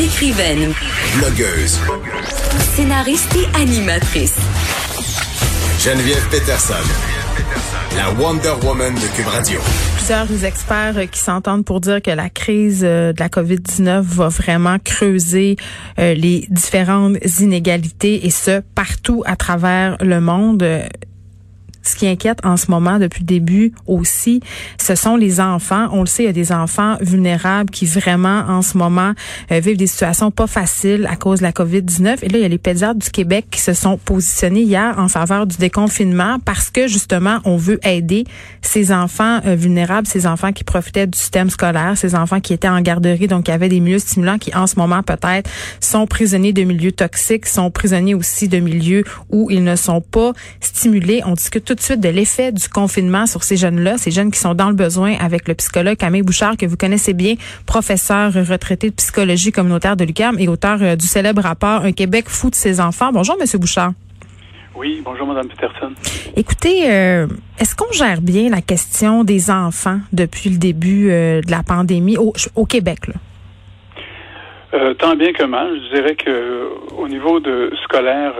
Écrivaine. Blogueuse. Scénariste et animatrice. Geneviève Peterson. La Wonder Woman de Cube Radio. Plusieurs experts euh, qui s'entendent pour dire que la crise euh, de la COVID-19 va vraiment creuser euh, les différentes inégalités et ce, partout à travers le monde ce qui inquiète en ce moment depuis le début aussi, ce sont les enfants. On le sait, il y a des enfants vulnérables qui vraiment en ce moment euh, vivent des situations pas faciles à cause de la COVID-19. Et là, il y a les pédiatres du Québec qui se sont positionnés hier en faveur du déconfinement parce que justement, on veut aider ces enfants euh, vulnérables, ces enfants qui profitaient du système scolaire, ces enfants qui étaient en garderie, donc qui avaient des milieux stimulants, qui en ce moment peut-être sont prisonniers de milieux toxiques, sont prisonniers aussi de milieux où ils ne sont pas stimulés. On discute tout de suite de l'effet du confinement sur ces jeunes-là, ces jeunes qui sont dans le besoin avec le psychologue Camille Bouchard, que vous connaissez bien, professeur retraité de psychologie communautaire de l'UQAM et auteur euh, du célèbre rapport Un Québec fou de ses enfants. Bonjour, Monsieur Bouchard. Oui, bonjour, Madame Peterson. Écoutez, euh, est-ce qu'on gère bien la question des enfants depuis le début euh, de la pandémie au, Québec? tant bien que mal. Je dirais que au niveau de scolaire,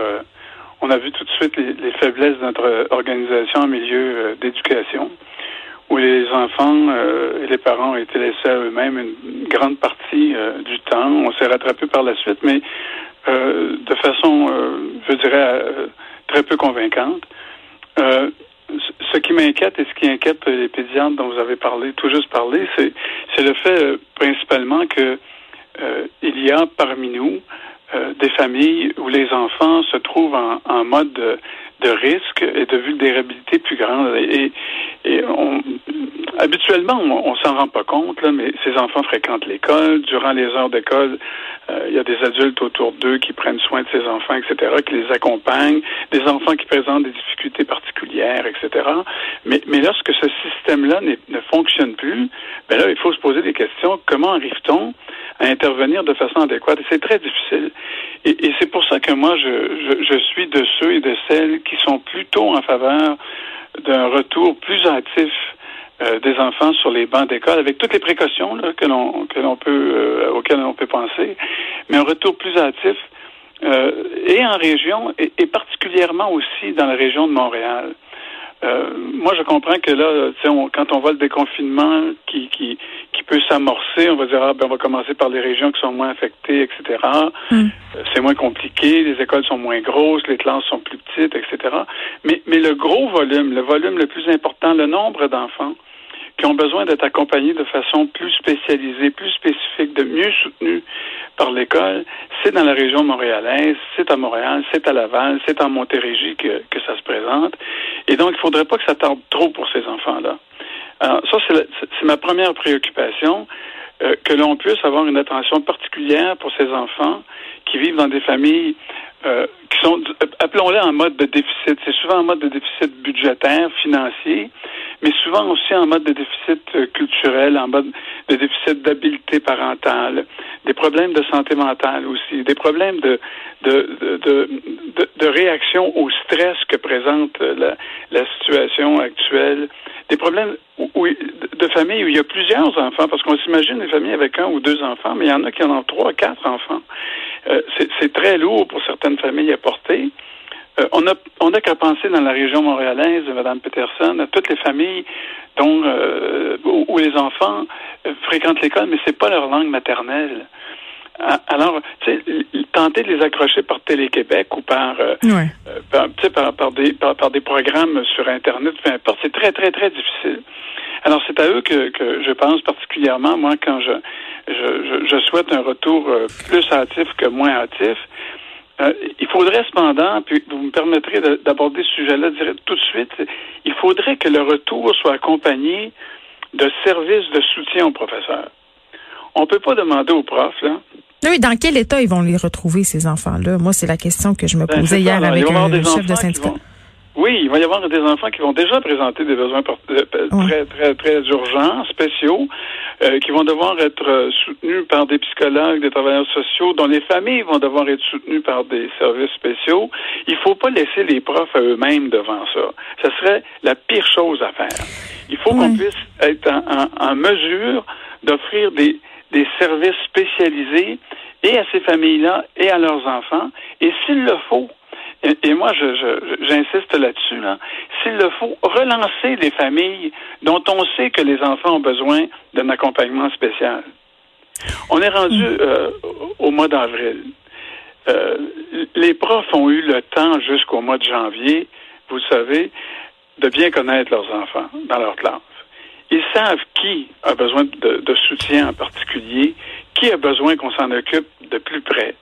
on a vu tout de suite les, faiblesses de notre organisation en milieu euh, d'éducation, où les enfants euh, et les parents ont été laissés à eux-mêmes une, grande partie euh, du temps. On s'est rattrapé par la suite, mais de façon, je dirais, très peu convaincante. ce qui m'inquiète et ce qui inquiète les pédiatres dont vous avez parlé, tout juste parlé, c'est, le fait principalement que il y a parmi nous euh, des familles où les enfants se trouvent en, mode de, de, risque et de vulnérabilité plus grande. Et, et on, habituellement, on, s'en rend pas compte, là, mais ces enfants fréquentent l'école. Durant les heures d'école, euh, il y a des adultes autour d'eux qui prennent soin de ces enfants, etc., qui les accompagnent. Des enfants qui présentent des difficultés particulières, etc. Mais, mais lorsque ce système-là ne fonctionne plus, ben là, il faut se poser des questions. Comment arrive-t-on à intervenir de façon adéquate? C'est très difficile. Et, et c'est pour ça que moi, je, je, je, suis de ceux et de celles qui sont plutôt en faveur d'un retour plus actif euh, des enfants sur les bancs d'école, avec toutes les précautions là, que l'on que l'on peut euh, auxquelles on peut penser, mais un retour plus actif euh, et en région et, et, particulièrement aussi dans la région de Montréal. Euh, moi, je comprends que là, on, quand on voit le déconfinement qui, qui, qui peut s'amorcer, on va dire, ah, ben, on va commencer par les régions qui sont moins affectées, etc. Mm. Euh, c'est moins compliqué, les écoles sont moins grosses, les classes sont plus petites, etc. Mais, mais le gros volume, le volume le plus important, le nombre d'enfants qui ont besoin d'être accompagnés de façon plus spécialisée, plus spécifique, de mieux soutenus par l'école, c'est dans la région montréalaise, c'est à Montréal, c'est à Laval, c'est en Montérégie que, que ça se présente. Et donc, il ne faudrait pas que ça tarde trop pour ces enfants-là. Alors, ça, c'est ma première préoccupation, euh, que l'on puisse avoir une attention particulière pour ces enfants qui vivent dans des familles euh, qui sont, appelons-les en mode de déficit. C'est souvent en mode de déficit budgétaire, financier, mais souvent aussi en mode de déficit euh, culturel, en mode de déficit d'habileté parentale, des problèmes de santé mentale aussi, des problèmes de, de, de, de, de réaction au stress que présente euh, la, la situation actuelle, des problèmes où, de familles où il y a plusieurs enfants, parce qu'on s'imagine des familles avec un ou deux enfants, mais il y en a qui en ont trois, quatre enfants. Euh, c'est très lourd pour certaines familles à porter. Euh, on a on a qu'à penser dans la région montréalaise, Mme Peterson, à toutes les familles dont euh, où, les enfants fréquentent l'école, mais c'est pas leur langue maternelle. Alors, tenter de les accrocher par Télé-Québec ou par, par, par, des, par, des programmes sur Internet, peu importe, c'est très, très, très difficile. Alors, c'est à eux que, que je pense particulièrement, moi, quand je, je, je, souhaite un retour euh, plus hâtif que moins hâtif. Euh, il faudrait cependant, puis vous me permettrez d'aborder ce sujet-là tout de suite, il faudrait que le retour soit accompagné de services de soutien aux professeurs. On ne peut pas demander aux profs, là. Oui, dans quel état ils vont les retrouver, ces enfants-là? Moi, c'est la question que je me ben, posais hier avec le chef de syndicat. Oui, il va y avoir des enfants qui vont déjà présenter des besoins euh, très, très, très urgents, spéciaux, euh, qui vont devoir être euh, soutenus par des psychologues, des travailleurs sociaux, dont les familles vont devoir être soutenues par des services spéciaux. Il ne faut pas laisser les profs à eux-mêmes devant ça. Ce serait la pire chose à faire. Il faut qu'on puisse être en, en mesure d'offrir des, des services spécialisés et à ces familles-là et à leurs enfants. Et s'il le faut, et, moi, j'insiste là-dessus, là, s'il le faut, relancer les familles dont on sait que les enfants ont besoin d'un accompagnement spécial. On est rendu mm. euh, au mois d'avril. Euh, les profs ont eu le temps jusqu'au mois de janvier, vous savez, de bien connaître leurs enfants dans leur classe. Ils savent qui a besoin de soutien en particulier, qui a besoin qu'on s'en occupe de plus près,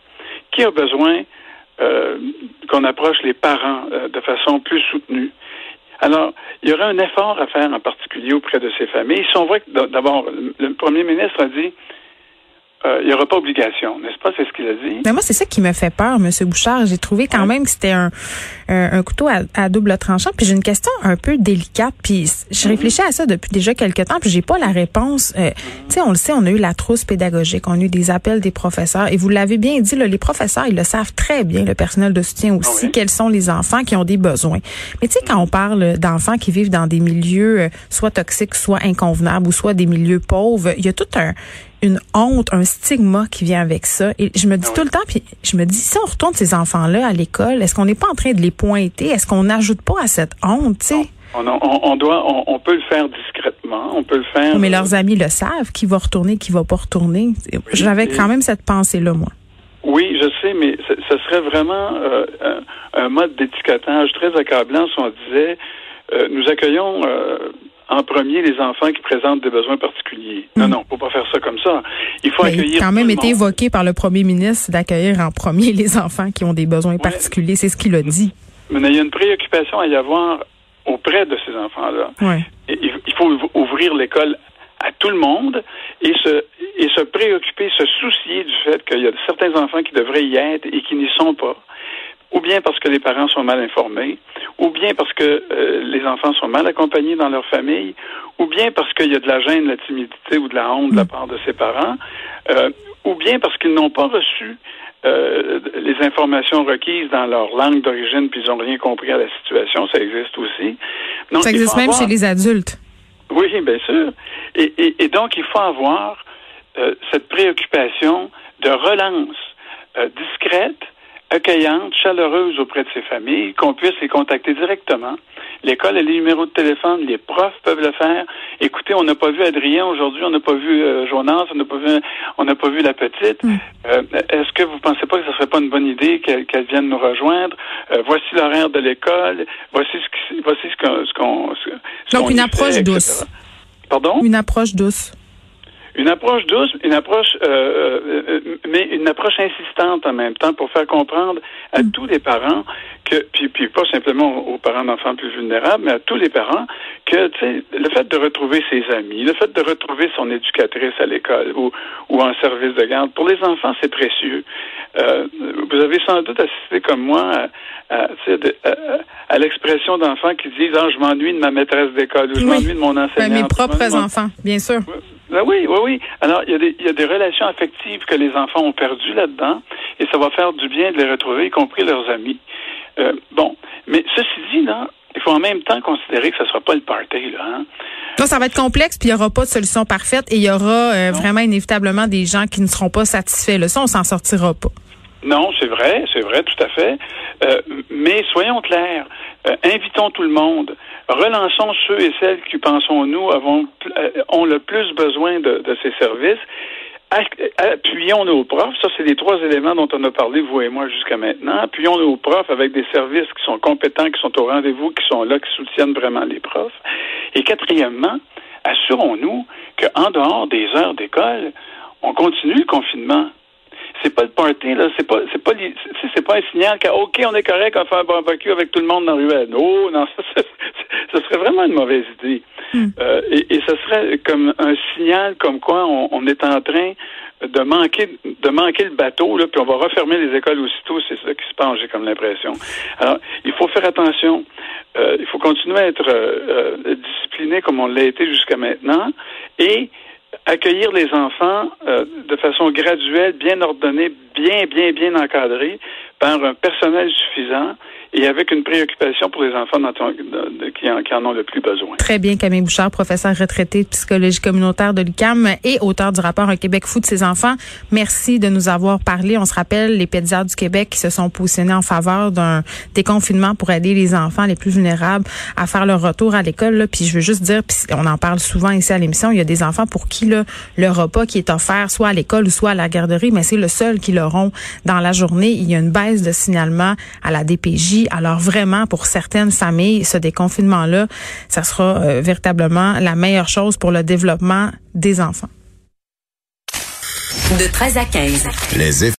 qui a besoin euh, qu'on approche les parents euh, de façon plus soutenue. Alors, il y aurait un effort à faire en particulier auprès de ces familles. Si on voit que d'abord, le premier ministre a dit il n'y aura pas obligation, n'est-ce pas? C'est ce qu'il a dit. Mais moi, c'est ça qui me fait peur, M. Bouchard. J'ai trouvé quand même que c'était un, un, couteau à, double tranchant. Puis j'ai une question un peu délicate. Puis je mhm. réfléchis à ça depuis déjà quelques temps, puis j'ai pas la réponse. Euh, tu sais, on le sait, on a eu la trousse pédagogique, on a eu des appels des professeurs. Et vous l'avez bien dit, là, les professeurs, ils le savent très bien, le personnel de soutien aussi, quels sont les enfants qui ont des besoins. Mais tu sais, quand on parle d'enfants qui vivent dans des milieux euh, soit toxiques, soit inconvenables, ou soit des milieux pauvres, il y a tout un une honte, un stigma qui vient avec ça. Et je me dis ah tout le temps, puis je me dis, si on retourne ces enfants-là à l'école, est-ce qu'on n'est pas en train de les pointer? Est-ce qu'on n'ajoute pas à cette honte, tu sais? On, on, doit, on, peut le faire discrètement, on peut le faire. Mais leurs amis le savent, qui va retourner, qui va pas retourner. J'avais quand même cette pensée-là, moi. Oui, je sais, mais ce, serait vraiment euh, un, mode d'étiquetage très accablant si on disait euh, nous accueillons euh, en premier les enfants qui présentent des besoins particuliers. Non, hmm. non, faut pas faire ça comme ça. Il faut accueillir. Il a quand même été évoqué par le premier ministre d'accueillir en premier les enfants qui ont des besoins particuliers. C'est ce qu'il a dit. Mais il y a une préoccupation à y avoir auprès de ces enfants-là. Il faut ouvrir l'école à tout le monde et se, et se préoccuper, se soucier du fait qu'il y a certains enfants qui devraient y être et qui n'y sont pas ou bien parce que les parents sont mal informés, ou bien parce que euh, les enfants sont mal accompagnés dans leur famille, ou bien parce qu'il y a de la gêne, de la timidité ou de la honte de la part de ses parents, euh, ou bien parce qu'ils n'ont pas reçu euh, les informations requises dans leur langue d'origine, puis ils n'ont rien compris à la situation. Ça existe aussi. Donc, ça existe même chez les adultes. Oui, bien sûr. Et, et, et donc, il faut avoir cette préoccupation de relance discrète, accueillante, chaleureuse auprès de ses familles, qu'on puisse les contacter directement. L'école a les numéros de téléphone, les profs peuvent le faire. Écoutez, on n'a pas vu Adrien aujourd'hui, on n'a pas vu euh, Jonas, on n'a pas vu, on n'a pas vu la petite. Mm. Euh, est-ce que vous pensez pas que ce serait pas une bonne idée qu'elle vienne nous rejoindre? Euh, Voici l'horaire de l'école. Voici ce, qui, voici ce qu'on, donc une approche douce. Pardon? Une approche douce. Une approche douce, une approche, euh, euh, euh, mais une approche insistante en même temps pour faire comprendre à mm. tous les parents que, puis, puis pas simplement aux parents d'enfants plus vulnérables, mais à tous les parents que, le fait de retrouver ses amis, le fait de retrouver son éducatrice à l'école ou, ou en service de garde, pour les enfants, c'est précieux. Euh, vous avez sans doute assisté comme moi à, à, l'expression d'enfants qui disent ah, je m'ennuie de ma maîtresse d'école ou je m'ennuie de mon enseignant. mes propres enfants, bien sûr. Ben oui, oui, oui. Alors, il y, a des, il y a des relations affectives que les enfants ont perdues là-dedans, et ça va faire du bien de les retrouver, y compris leurs amis. Euh, bon, mais ceci dit, là, il faut en même temps considérer que ce ne sera pas le party, là. Hein? ça va être complexe, puis il n'y aura pas de solution parfaite, et il y aura euh, vraiment inévitablement des gens qui ne seront pas satisfaits. Là. Ça, on s'en sortira pas. Non, c'est vrai, c'est vrai, tout à fait. Euh, mais soyons clairs, euh, invitons tout le monde, relançons ceux et celles qui, pensons-nous, ont le plus besoin de, de ces services. Appuyons nos profs, ça c'est les trois éléments dont on a parlé, vous et moi, jusqu'à maintenant. Appuyons nos profs avec des services qui sont compétents, qui sont au rendez-vous, qui sont là, qui soutiennent vraiment les profs. Et quatrièmement, assurons-nous qu'en dehors des heures d'école, on continue le confinement c'est pas le party, là, c'est pas, c'est pas, c'est pas un signal que, OK, on est correct, on fait un barbecue avec tout le monde dans la ruelle. Oh, non, ça, ça, serait vraiment une mauvaise idée. Hmm. Euh, et, et ce serait comme un signal comme quoi on, est en train de manquer, de manquer le bateau, là, puis on va refermer les écoles aussitôt, c'est ça qui se passe, j'ai comme l'impression. Alors, il faut faire attention. Euh, il faut continuer à être euh, euh discipliné comme on l'a été jusqu'à maintenant. Et accueillir les enfants euh, de façon graduelle, bien ordonnée, bien, bien, bien encadrée, par un personnel suffisant et avec une préoccupation pour les enfants qui, en, ont le plus besoin. Très bien, Camille Bouchard, professeur retraité de psychologie communautaire de l'UQAM et auteur du rapport Un Québec fou de ses enfants. Merci de nous avoir parlé. On se rappelle les pédiatres du Québec qui se sont positionnés en faveur d'un déconfinement pour aider les enfants les plus vulnérables à faire leur retour à l'école. Puis je veux juste dire, puis on en parle souvent ici à l'émission, il y a des enfants pour qui là, le repas qui est offert soit à l'école ou soit à la garderie, mais c'est le seul qu'ils auront dans la journée. Il y a une baisse de signalement à la DPJ alors vraiment, pour certaines familles, ce déconfinement-là, ça sera euh, véritablement la meilleure chose pour le développement des enfants. De 13 à 15. Les